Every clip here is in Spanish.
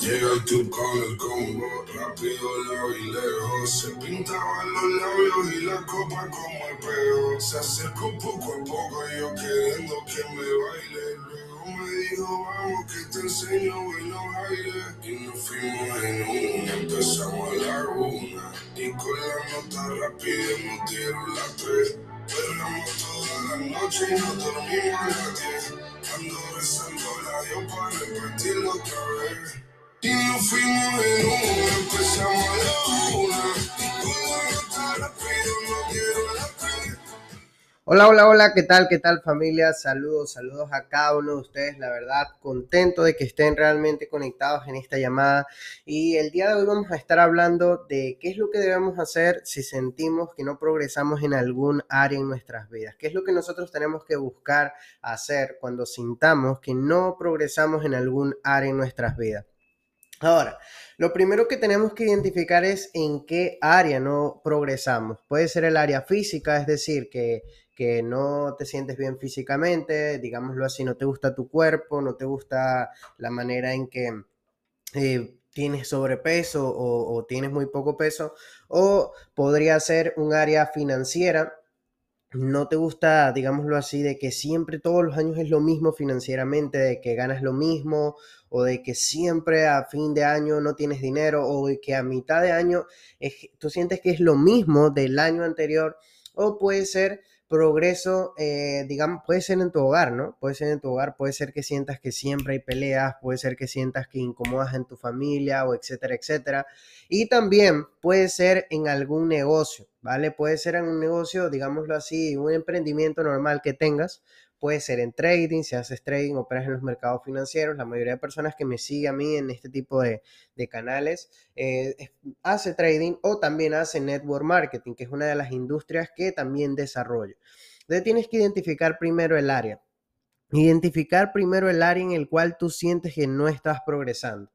Llega club con el combo, rápido, y lejos. Se pintaban los labios y la copa como el peo. Se acercó poco a poco, yo queriendo que me baile. Luego me dijo, vamos que te enseño buenos aires. Y nos fuimos en una, empezamos a la una. Y con la nota rápida nos dieron las tres. Perramos toda la noche y no dormimos a las diez. Ando rezando la Dios para repetirlo otra vez. Y empezamos a. Hola, hola, hola, ¿qué tal? ¿Qué tal familia? Saludos, saludos a cada uno de ustedes, la verdad, contento de que estén realmente conectados en esta llamada. Y el día de hoy vamos a estar hablando de qué es lo que debemos hacer si sentimos que no progresamos en algún área en nuestras vidas. ¿Qué es lo que nosotros tenemos que buscar hacer cuando sintamos que no progresamos en algún área en nuestras vidas? Ahora, lo primero que tenemos que identificar es en qué área no progresamos. Puede ser el área física, es decir, que, que no te sientes bien físicamente, digámoslo así, no te gusta tu cuerpo, no te gusta la manera en que eh, tienes sobrepeso o, o tienes muy poco peso, o podría ser un área financiera, no te gusta, digámoslo así, de que siempre todos los años es lo mismo financieramente, de que ganas lo mismo o de que siempre a fin de año no tienes dinero o de que a mitad de año tú sientes que es lo mismo del año anterior o puede ser progreso, eh, digamos, puede ser en tu hogar, ¿no? Puede ser en tu hogar, puede ser que sientas que siempre hay peleas, puede ser que sientas que incomodas en tu familia o etcétera, etcétera. Y también puede ser en algún negocio, ¿vale? Puede ser en un negocio, digámoslo así, un emprendimiento normal que tengas. Puede ser en trading, si haces trading, operas en los mercados financieros. La mayoría de personas que me sigue a mí en este tipo de, canales eh, hace trading o también hace network marketing, que es una de las industrias que también desarrollo. Entonces tienes que identificar primero el área. Identificar primero el área en el cual tú sientes que no estás progresando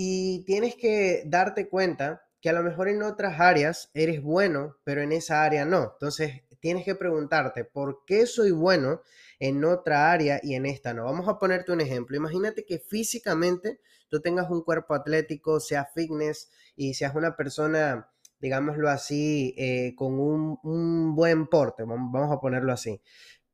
y tienes que darte cuenta que a lo mejor en otras áreas eres bueno, pero en esa área no. Entonces, tienes que preguntarte, ¿por qué soy bueno en otra área y en esta no? Vamos a ponerte un ejemplo. Imagínate que físicamente tú tengas un cuerpo atlético, sea fitness y seas una persona, digámoslo así, eh, con un, un buen porte, vam- vamos a ponerlo así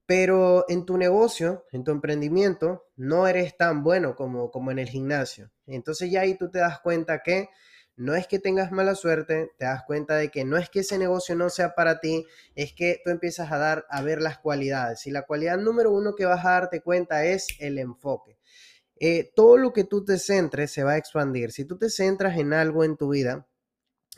pero en tu negocio, en tu emprendimiento, no eres tan bueno como, como en el gimnasio. Entonces ya ahí tú te das cuenta que no es que tengas mala suerte, te das cuenta de que no es que ese negocio no sea para ti, es que tú empiezas a dar a ver las cualidades. Y la cualidad número uno que vas a darte cuenta es el enfoque. Eh, todo lo que tú te centres se va a expandir. Si tú te centras en algo en tu vida,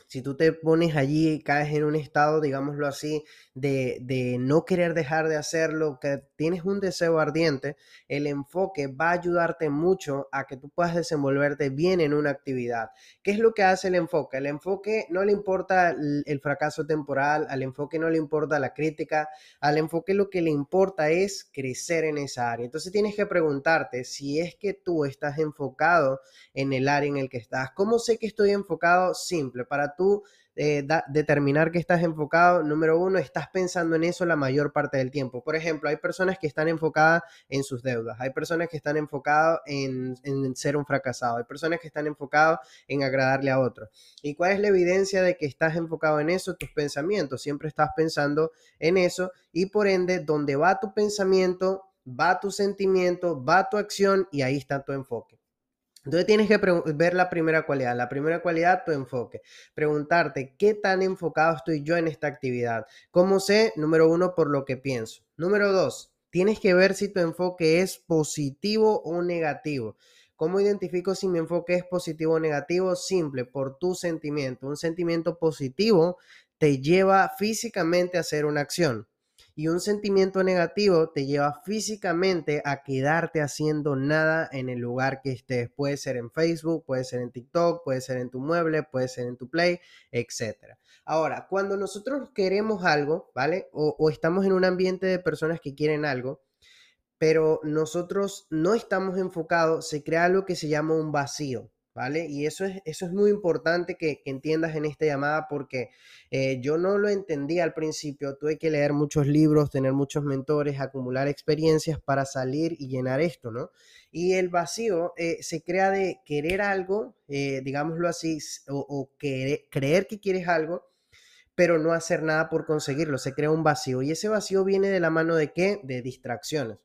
si tú te pones allí y caes en un estado, digámoslo así, de, de no querer dejar de hacerlo, que tienes un deseo ardiente, el enfoque va a ayudarte mucho a que tú puedas desenvolverte bien en una actividad. ¿Qué es lo que hace el enfoque? El enfoque no le importa el, fracaso temporal, al enfoque no le importa la crítica, al enfoque lo que le importa es crecer en esa área. Entonces tienes que preguntarte si es que tú estás enfocado en el área en el que estás. ¿Cómo sé que estoy enfocado? Simple, para tú eh, determinar que estás enfocado, número uno, estás pensando en eso la mayor parte del tiempo. Por ejemplo, hay personas que están enfocadas en sus deudas, hay personas que están enfocadas en, en ser un fracasado, hay personas que están enfocadas en agradarle a otros. ¿Y cuál es la evidencia de que estás enfocado en eso? Tus pensamientos, siempre estás pensando en eso y por ende, donde va tu pensamiento, va tu sentimiento, va tu acción y ahí está tu enfoque. Entonces tienes que ver la primera cualidad. La primera cualidad, tu enfoque. Preguntarte, ¿qué tan enfocado estoy yo en esta actividad? ¿Cómo sé? Número uno, por lo que pienso. Número dos, tienes que ver si tu enfoque es positivo o negativo. ¿Cómo identifico si mi enfoque es positivo o negativo? Simple, por tu sentimiento. Un sentimiento positivo te lleva físicamente a hacer una acción. Y un sentimiento negativo te lleva físicamente a quedarte haciendo nada en el lugar que estés. Puede ser en Facebook, puede ser en TikTok, puede ser en tu mueble, puede ser en tu Play, etc. Ahora, cuando nosotros queremos algo, ¿vale? O, o estamos en un ambiente de personas que quieren algo, pero nosotros no estamos enfocados, se crea algo que se llama un vacío, ¿vale? Y eso es, eso es muy importante que, entiendas en esta llamada porque eh, yo no lo entendí al principio, tuve que leer muchos libros, tener muchos mentores, acumular experiencias para salir y llenar esto, ¿no? Y el vacío eh, se crea de querer algo, eh, digámoslo así, o, creer que quieres algo, pero no hacer nada por conseguirlo, se crea un vacío. Y ese vacío viene de la mano de qué? De distracciones.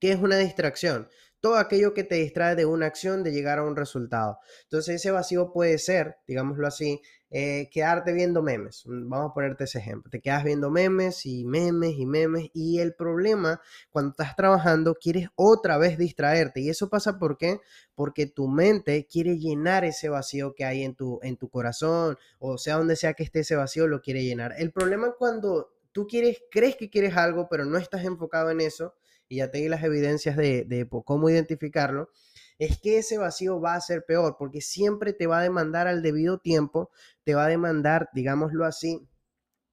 ¿Qué es una distracción? Todo aquello que te distrae de una acción de llegar a un resultado. Entonces ese vacío puede ser, digámoslo así, eh, quedarte viendo memes. Mm, vamos a ponerte ese ejemplo. Te quedas viendo memes y memes y memes y el problema cuando estás trabajando quieres otra vez distraerte y eso pasa ¿por qué? Porque tu mente quiere llenar ese vacío que hay en tu, en tu corazón o sea donde sea que esté ese vacío lo quiere llenar. El problema cuando tú quieres, crees que quieres algo pero no estás enfocado en eso y ya te di las evidencias de, cómo identificarlo, es que ese vacío va a ser peor porque siempre te va a demandar al debido tiempo, te va a demandar, digámoslo así,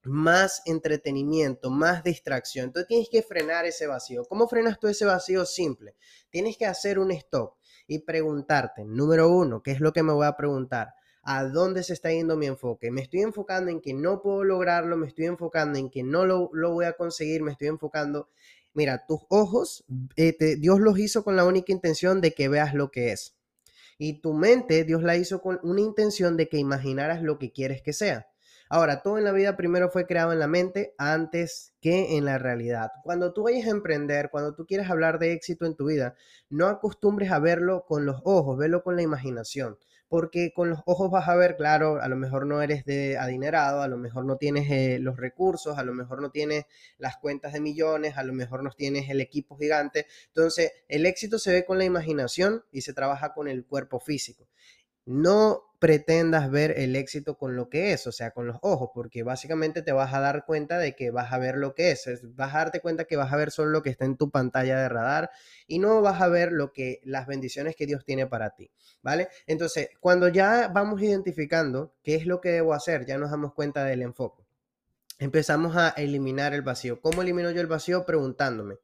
más entretenimiento, más distracción. Entonces tienes que frenar ese vacío. ¿Cómo frenas tú ese vacío? Simple. Tienes que hacer un stop y preguntarte, número uno, ¿qué es lo que me voy a preguntar? ¿A dónde se está yendo mi enfoque? Me estoy enfocando en que no puedo lograrlo, me estoy enfocando en que no lo, lo voy a conseguir, me estoy enfocando Mira, tus ojos, eh, Dios los hizo con la única intención de que veas lo que es. Y tu mente, Dios la hizo con una intención de que imaginaras lo que quieres que sea. Ahora, todo en la vida primero fue creado en la mente antes que en la realidad. Cuando tú vayas a emprender, cuando tú quieras hablar de éxito en tu vida, no acostumbres a verlo con los ojos, verlo con la imaginación porque con los ojos vas a ver, claro, a lo mejor no eres de adinerado, a lo mejor no tienes eh, los recursos, a lo mejor no tienes las cuentas de millones, a lo mejor no tienes el equipo gigante. Entonces, el éxito se ve con la imaginación y se trabaja con el cuerpo físico. No pretendas ver el éxito con lo que es, o sea, con los ojos, porque básicamente te vas a dar cuenta de que vas a ver lo que es, vas a darte cuenta que vas a ver solo lo que está en tu pantalla de radar y no vas a ver lo que las bendiciones que Dios tiene para ti, ¿vale? Entonces, cuando ya vamos identificando qué es lo que debo hacer, ya nos damos cuenta del enfoque. Empezamos a eliminar el vacío. ¿Cómo elimino yo el vacío? Preguntándome,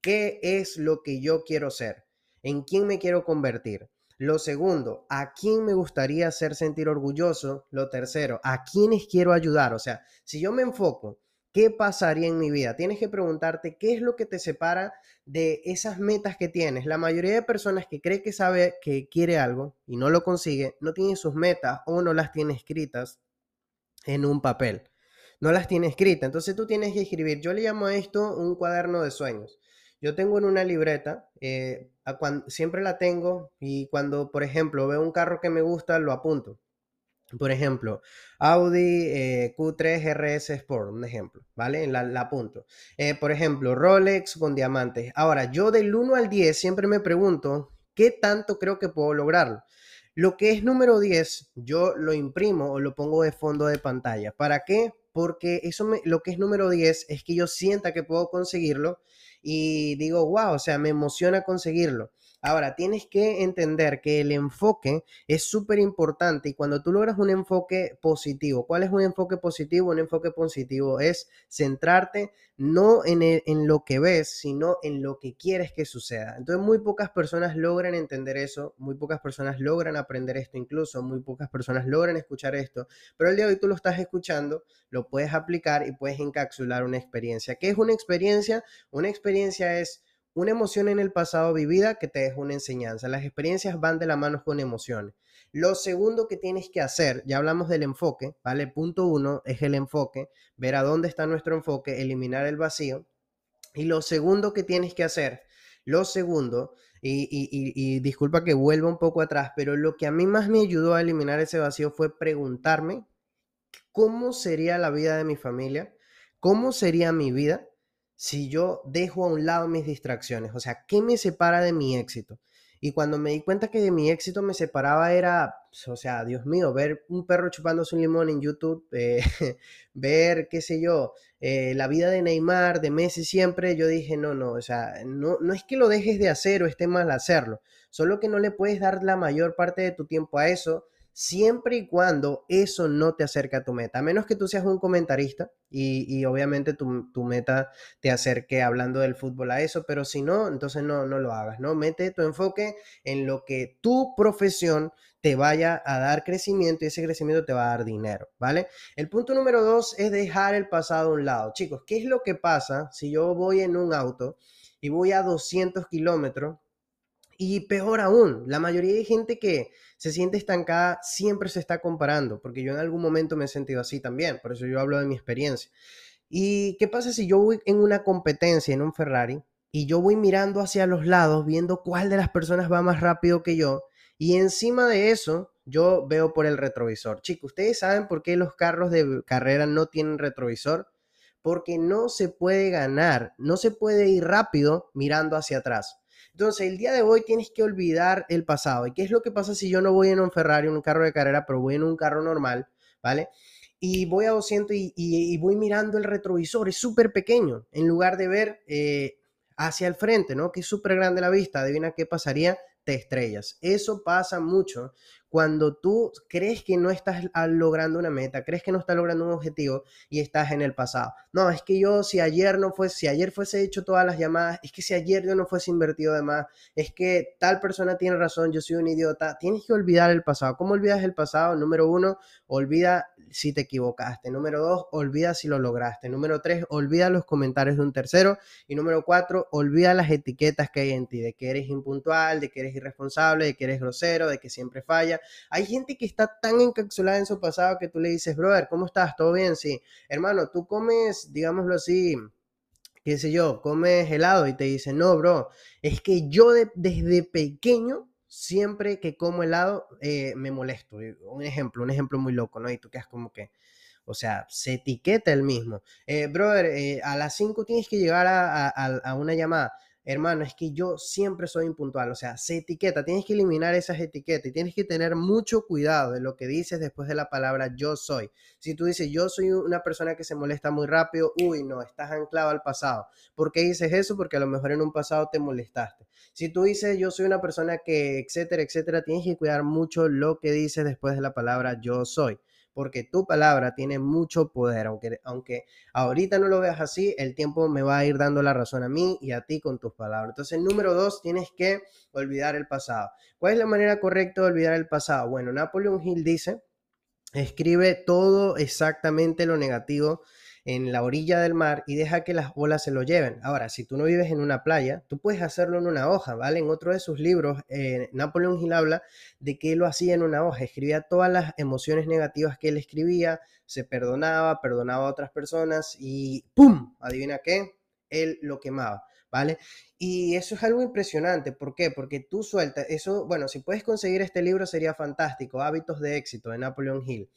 ¿qué es lo que yo quiero ser? ¿En quién me quiero convertir? Lo segundo, ¿a quién me gustaría hacer sentir orgulloso? Lo tercero, ¿a quiénes quiero ayudar? O sea, si yo me enfoco, ¿qué pasaría en mi vida? Tienes que preguntarte qué es lo que te separa de esas metas que tienes. La mayoría de personas que cree que sabe que quiere algo y no lo consigue, no tiene sus metas o no las tiene escritas en un papel. No las tiene escritas. Entonces tú tienes que escribir. Yo le llamo a esto un cuaderno de sueños. Yo tengo en una libreta, eh, siempre la tengo y cuando, por ejemplo, veo un carro que me gusta, lo apunto. Por ejemplo, Audi eh, Q3 RS Sport, un ejemplo, ¿vale? La, la apunto. Eh, por ejemplo, Rolex con diamantes. Ahora, yo del 1 al 10 siempre me pregunto, ¿qué tanto creo que puedo lograrlo? Lo que es número 10, yo lo imprimo o lo pongo de fondo de pantalla. ¿Para qué? Porque eso lo que es número 10 es que yo sienta que puedo conseguirlo y digo, wow, o sea, me emociona conseguirlo. Ahora, tienes que entender que el enfoque es súper importante y cuando tú logras un enfoque positivo, ¿cuál es un enfoque positivo? Un enfoque positivo es centrarte no en, en lo que ves, sino en lo que quieres que suceda. Entonces, muy pocas personas logran entender eso, muy pocas personas logran aprender esto incluso, muy pocas personas logran escuchar esto, pero el día de hoy tú lo estás escuchando, lo puedes aplicar y puedes encapsular una experiencia. ¿Qué es una experiencia? Una experiencia es una emoción en el pasado vivida que te deja una enseñanza. Las experiencias van de la mano con emociones. Lo segundo que tienes que hacer, ya hablamos del enfoque, ¿vale? Punto uno es el enfoque, ver a dónde está nuestro enfoque, eliminar el vacío. Y lo segundo que tienes que hacer, lo segundo, y, y disculpa que vuelva un poco atrás, pero lo que a mí más me ayudó a eliminar ese vacío fue preguntarme cómo sería la vida de mi familia, cómo sería mi vida si yo dejo a un lado mis distracciones? O sea, ¿qué me separa de mi éxito? Y cuando me di cuenta que de mi éxito me separaba era, o sea, Dios mío, ver un perro chupándose un limón en YouTube, eh, ver, qué sé yo, eh, la vida de Neymar, de Messi siempre, yo dije, no, no, o sea, no, no es que lo dejes de hacer o esté mal hacerlo, solo que no le puedes dar la mayor parte de tu tiempo a eso, siempre y cuando eso no te acerque a tu meta, a menos que tú seas un comentarista y, obviamente tu, tu, meta te acerque hablando del fútbol a eso, pero si no, entonces no, no lo hagas, ¿no? Mete tu enfoque en lo que tu profesión te vaya a dar crecimiento y ese crecimiento te va a dar dinero, ¿vale? El punto número dos es dejar el pasado a un lado. Chicos, ¿qué es lo que pasa si yo voy en un auto y voy a 200 kilómetros y peor aún, la mayoría de gente que se siente estancada siempre se está comparando, porque yo en algún momento me he sentido así también, por eso yo hablo de mi experiencia. ¿Y qué pasa si yo voy en una competencia, en un Ferrari, y yo voy mirando hacia los lados, viendo cuál de las personas va más rápido que yo, y encima de eso, yo veo por el retrovisor. Chicos, ¿ustedes saben por qué los carros de carrera no tienen retrovisor? Porque no se puede ganar, no se puede ir rápido mirando hacia atrás. Entonces, el día de hoy tienes que olvidar el pasado. ¿Y qué es lo que pasa si yo no voy en un Ferrari, en un carro de carrera, pero voy en un carro normal, ¿vale? Y voy a 200 y, voy mirando el retrovisor, es súper pequeño, en lugar de ver eh, hacia el frente, ¿no? Que es súper grande la vista. Adivina qué pasaría, te estrellas. Eso pasa mucho cuando tú crees que no estás logrando una meta, crees que no estás logrando un objetivo y estás en el pasado. No, es que yo si ayer no fuese, si ayer fuese hecho todas las llamadas, es que si ayer yo no fuese invertido de más, es que tal persona tiene razón, yo soy un idiota. Tienes que olvidar el pasado. ¿Cómo olvidas el pasado? Número uno, olvida si te equivocaste. Número dos, olvida si lo lograste. Número tres, olvida los comentarios de un tercero. Y número cuatro, olvida las etiquetas que hay en ti, de que eres impuntual, de que eres irresponsable, de que eres grosero, de que siempre falla hay gente que está tan encapsulada en su pasado que tú le dices, brother, ¿cómo estás? ¿Todo bien? Sí. Hermano, tú comes, digámoslo así, qué sé yo, comes helado y te dice, no, bro, es que yo desde pequeño siempre que como helado eh, me molesto. Un ejemplo, un ejemplo muy loco, ¿no? Y tú quedas como que, o sea, se etiqueta el mismo. Eh, brother, eh, a las 5 tienes que llegar a, una llamada hermano, es que yo siempre soy impuntual, o sea, se etiqueta, tienes que eliminar esas etiquetas y tienes que tener mucho cuidado de lo que dices después de la palabra yo soy. Si tú dices yo soy una persona que se molesta muy rápido, uy, no, estás anclado al pasado. ¿Por qué dices eso? Porque a lo mejor en un pasado te molestaste. Si tú dices yo soy una persona que, etcétera, etcétera, tienes que cuidar mucho lo que dices después de la palabra yo soy porque tu palabra tiene mucho poder, aunque, aunque ahorita no lo veas así, el tiempo me va a ir dando la razón a mí y a ti con tus palabras. Entonces, número dos, tienes que olvidar el pasado. ¿Cuál es la manera correcta de olvidar el pasado? Bueno, Napoleon Hill dice, escribe todo exactamente lo negativo en la orilla del mar y deja que las olas se lo lleven. Ahora, si tú no vives en una playa, tú puedes hacerlo en una hoja, ¿vale? En otro de sus libros, eh, Napoleón Hill habla de que él lo hacía en una hoja, escribía todas las emociones negativas que él escribía, se perdonaba, perdonaba a otras personas y ¡pum! Adivina qué, él lo quemaba. ¿Vale? Y eso es algo impresionante. ¿Por qué? Porque tú sueltas, eso, bueno, si puedes conseguir este libro sería fantástico, Hábitos de éxito de Napoleón Hill.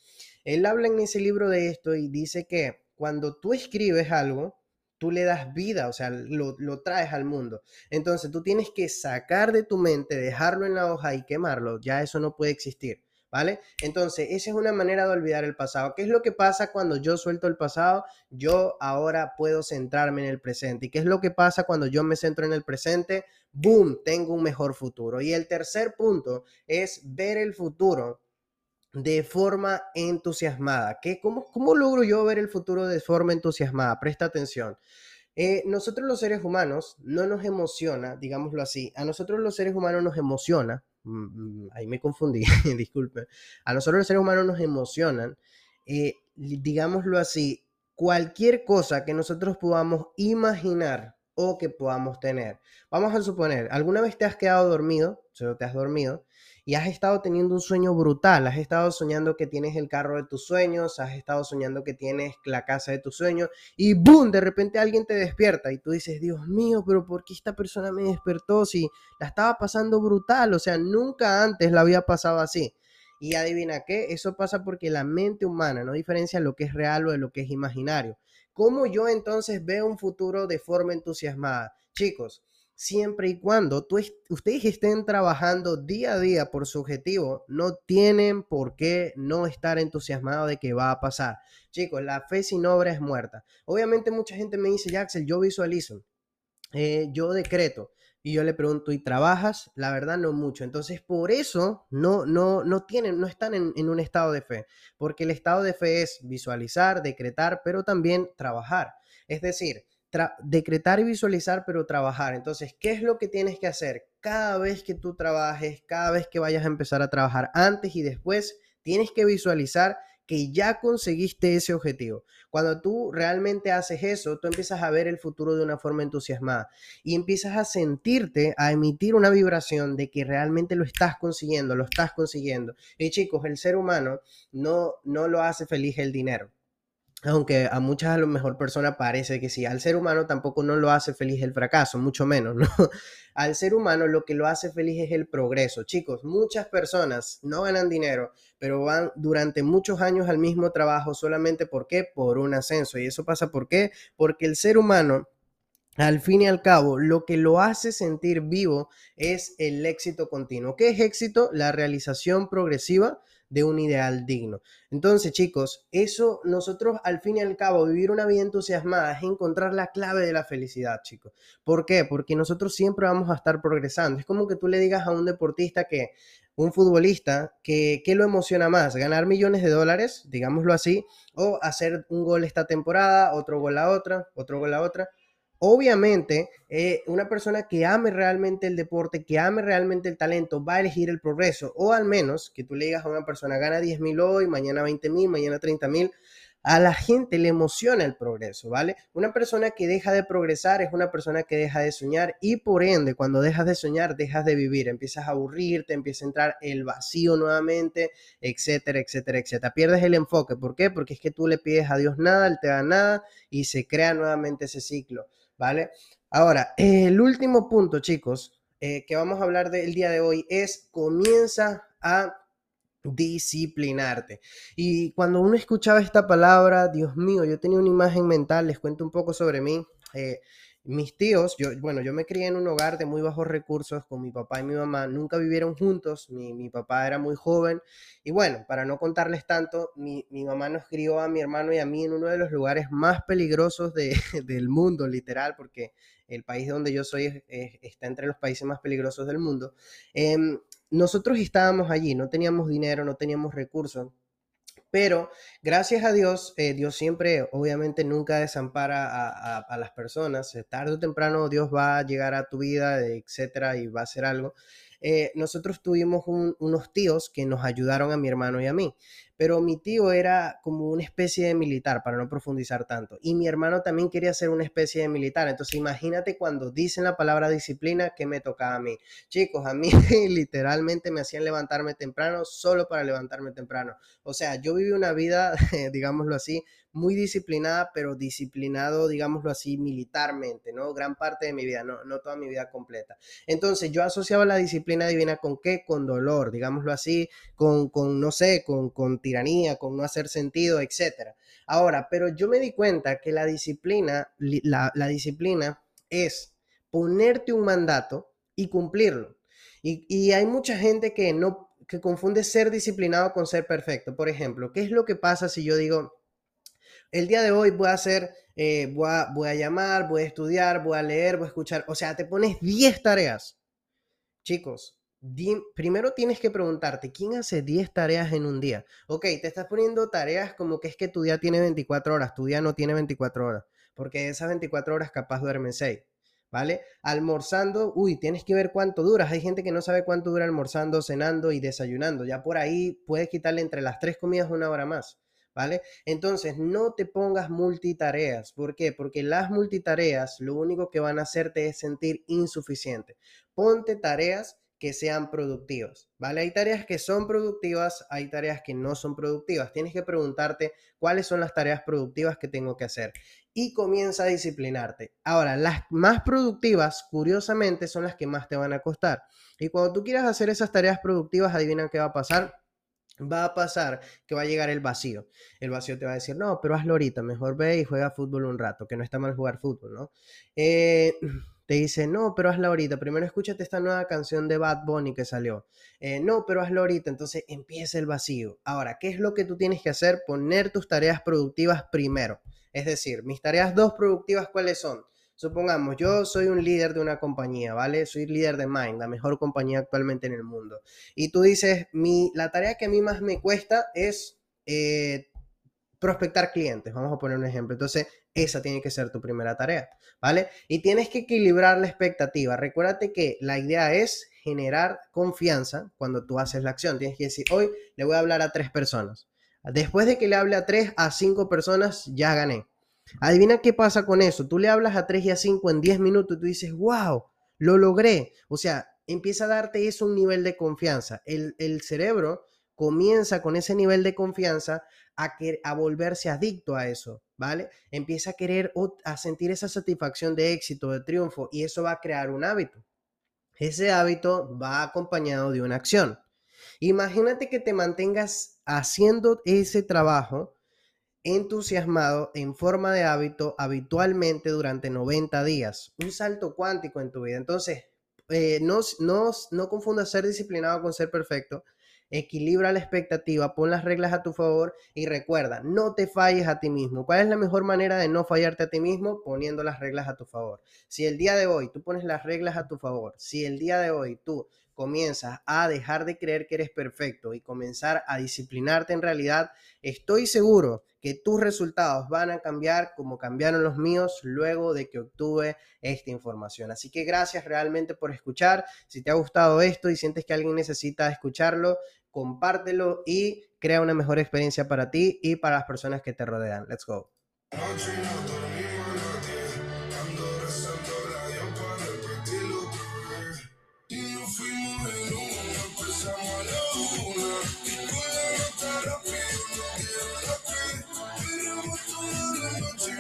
Él habla en ese libro de esto y dice que cuando tú escribes algo, tú le das vida, o sea, lo, traes al mundo. Entonces tú tienes que sacar de tu mente, dejarlo en la hoja y quemarlo. Ya eso no puede existir. ¿Vale? Entonces, esa es una manera de olvidar el pasado. ¿Qué es lo que pasa cuando yo suelto el pasado? Yo ahora puedo centrarme en el presente. ¿Y qué es lo que pasa cuando yo me centro en el presente? ¡Boom! Tengo un mejor futuro. Y el tercer punto es ver el futuro de forma entusiasmada. ¿Qué, cómo, ¿Cómo logro yo ver el futuro de forma entusiasmada? Presta atención. Eh, nosotros los seres humanos no nos emociona, digámoslo así, a nosotros los seres humanos nos emociona, mm, mm, ahí me confundí, disculpe, a nosotros los seres humanos nos emocionan, eh, digámoslo así, cualquier cosa que nosotros podamos imaginar o que podamos tener. Vamos a suponer, ¿alguna vez te has quedado dormido? O te has dormido y has estado teniendo un sueño brutal, has estado soñando que tienes el carro de tus sueños, has estado soñando que tienes la casa de tus sueños y ¡boom! De repente alguien te despierta y tú dices, Dios mío, pero ¿por qué esta persona me despertó si la estaba pasando brutal? O sea, nunca antes la había pasado así. Y adivina qué, eso pasa porque la mente humana no diferencia lo que es real o de lo que es imaginario. ¿Cómo yo entonces veo un futuro de forma entusiasmada? Chicos, siempre y cuando ustedes estén trabajando día a día por su objetivo, no tienen por qué no estar entusiasmados de que va a pasar. Chicos, la fe sin obra es muerta. Obviamente mucha gente me dice, Jaxel, yo visualizo, eh, yo decreto, y yo le pregunto, ¿y trabajas? La verdad, no mucho. Entonces, por eso no, no, no tienen, no están en, en un estado de fe, porque el estado de fe es visualizar, decretar, pero también trabajar. Es decir, decretar y visualizar, pero trabajar. Entonces, ¿qué es lo que tienes que hacer? Cada vez que tú trabajes, cada vez que vayas a empezar a trabajar, antes y después, tienes que visualizar que ya conseguiste ese objetivo. Cuando tú realmente haces eso, tú empiezas a ver el futuro de una forma entusiasmada y empiezas a sentirte, a emitir una vibración de que realmente lo estás consiguiendo, lo estás consiguiendo. Y chicos, el ser humano no, no lo hace feliz el dinero aunque a muchas a lo mejor personas parece que sí, al ser humano tampoco no lo hace feliz el fracaso, mucho menos, ¿no? Al ser humano lo que lo hace feliz es el progreso. Chicos, muchas personas no ganan dinero, pero van durante muchos años al mismo trabajo solamente ¿por qué? Por un ascenso. Y eso pasa ¿por qué? Porque el ser humano al fin y al cabo, lo que lo hace sentir vivo es el éxito continuo. ¿Qué es éxito? La realización progresiva de un ideal digno. Entonces, chicos, eso nosotros al fin y al cabo, vivir una vida entusiasmada es encontrar la clave de la felicidad, chicos. ¿Por qué? Porque nosotros siempre vamos a estar progresando. Es como que tú le digas a un deportista que, un futbolista, que ¿qué lo emociona más? ¿Ganar millones de dólares, digámoslo así, o hacer un gol esta temporada, otro gol a otra, otro gol a otra? Obviamente, eh, una persona que ame realmente el deporte, que ame realmente el talento, va a elegir el progreso. O al menos que tú le digas a una persona, gana 10 mil hoy, mañana 20 mil, mañana 30 mil. A la gente le emociona el progreso, ¿vale? Una persona que deja de progresar es una persona que deja de soñar y por ende, cuando dejas de soñar, dejas de vivir, empiezas a aburrirte, empieza a entrar el vacío nuevamente, etcétera, etcétera, etcétera. Pierdes el enfoque. ¿Por qué? Porque es que tú le pides a Dios nada, Él te da nada y se crea nuevamente ese ciclo. ¿Vale? Ahora, el último punto, chicos, eh, que vamos a hablar del día de hoy es comienza a disciplinarte. Y cuando uno escuchaba esta palabra, Dios mío, yo tenía una imagen mental, les cuento un poco sobre mí. Eh, mis tíos, yo, bueno, yo me crié en un hogar de muy bajos recursos con mi papá y mi mamá, nunca vivieron juntos, mi, mi papá era muy joven y bueno, para no contarles tanto, mi, mi, mamá nos crió a mi hermano y a mí en uno de los lugares más peligrosos de, del mundo, literal, porque el país donde yo soy está entre los países más peligrosos del mundo. Eh, nosotros estábamos allí, no teníamos dinero, no teníamos recursos pero gracias a Dios, eh, Dios siempre, obviamente, nunca desampara a, las personas. Eh, tarde o temprano Dios va a llegar a tu vida, etcétera, y va a hacer algo. Eh, nosotros tuvimos unos tíos que nos ayudaron a mi hermano y a mí pero mi tío era como una especie de militar, para no profundizar tanto, y mi hermano también quería ser una especie de militar, entonces imagínate cuando dicen la palabra disciplina, ¿qué me tocaba a mí? Chicos, a mí literalmente me hacían levantarme temprano solo para levantarme temprano. O sea, yo viví una vida, digámoslo así, muy disciplinada, pero disciplinado, digámoslo así, militarmente, ¿no? Gran parte de mi vida, no, no toda mi vida completa. Entonces, yo asociaba la disciplina divina con qué? Con dolor, digámoslo así, con, con no sé, con, con tiranía, con no hacer sentido, etc. Ahora, pero yo me di cuenta que la disciplina, la, la disciplina es ponerte un mandato y cumplirlo. Y, y hay mucha gente que no que confunde ser disciplinado con ser perfecto. Por ejemplo, ¿qué es lo que pasa si yo digo, el día de hoy voy a hacer, eh, voy, a, voy, a, llamar, voy a estudiar, voy a leer, voy a escuchar. O sea, te pones 10 tareas. Chicos, primero tienes que preguntarte, ¿quién hace 10 tareas en un día? Ok, te estás poniendo tareas como que es que tu día tiene 24 horas, tu día no tiene 24 horas, porque esas 24 horas capaz duermen 6. ¿Vale? Almorzando, uy, tienes que ver cuánto duras. Hay gente que no sabe cuánto dura almorzando, cenando y desayunando. Ya por ahí puedes quitarle entre las tres comidas una hora más. ¿Vale? Entonces, no te pongas multitareas. ¿Por qué? Porque las multitareas lo único que van a hacerte es sentir insuficiente. Ponte tareas que sean productivas, ¿vale? Hay tareas que son productivas, hay tareas que no son productivas. Tienes que preguntarte cuáles son las tareas productivas que tengo que hacer y comienza a disciplinarte. Ahora, las más productivas, curiosamente, son las que más te van a costar. Y cuando tú quieras hacer esas tareas productivas, adivina qué va a pasar va a pasar que va a llegar el vacío. El vacío te va a decir, no, pero hazlo ahorita, mejor ve y juega fútbol un rato, que no está mal jugar fútbol, ¿no? Eh, te dice, no, pero hazlo ahorita, primero escúchate esta nueva canción de Bad Bunny que salió. Eh, no, pero hazlo ahorita, entonces empieza el vacío. Ahora, ¿qué es lo que tú tienes que hacer? Poner tus tareas productivas primero. Es decir, mis tareas dos productivas, ¿cuáles son? Supongamos, yo soy un líder de una compañía, ¿vale? Soy líder de Mind, la mejor compañía actualmente en el mundo. Y tú dices, mi, la tarea que a mí más me cuesta es eh, prospectar clientes, vamos a poner un ejemplo. Entonces, esa tiene que ser tu primera tarea, ¿vale? Y tienes que equilibrar la expectativa. Recuérdate que la idea es generar confianza cuando tú haces la acción. Tienes que decir, hoy le voy a hablar a tres personas. Después de que le hable a tres, a cinco personas, ya gané. Adivina qué pasa con eso. Tú le hablas a tres y a cinco en diez minutos y tú dices, wow, lo logré. O sea, empieza a darte eso un nivel de confianza. El, el cerebro comienza con ese nivel de confianza a, que, a volverse adicto a eso, ¿vale? Empieza a querer, a sentir esa satisfacción de éxito, de triunfo, y eso va a crear un hábito. Ese hábito va acompañado de una acción. Imagínate que te mantengas haciendo ese trabajo entusiasmado en forma de hábito habitualmente durante 90 días. Un salto cuántico en tu vida. Entonces, eh, no, no, no confundas ser disciplinado con ser perfecto equilibra la expectativa, pon las reglas a tu favor y recuerda, no te falles a ti mismo. ¿Cuál es la mejor manera de no fallarte a ti mismo? Poniendo las reglas a tu favor. Si el día de hoy tú pones las reglas a tu favor, si el día de hoy tú comienzas a dejar de creer que eres perfecto y comenzar a disciplinarte en realidad, estoy seguro que tus resultados van a cambiar como cambiaron los míos luego de que obtuve esta información. Así que gracias realmente por escuchar. Si te ha gustado esto y sientes que alguien necesita escucharlo, compártelo y crea una mejor experiencia para ti y para las personas que te rodean. Let's go.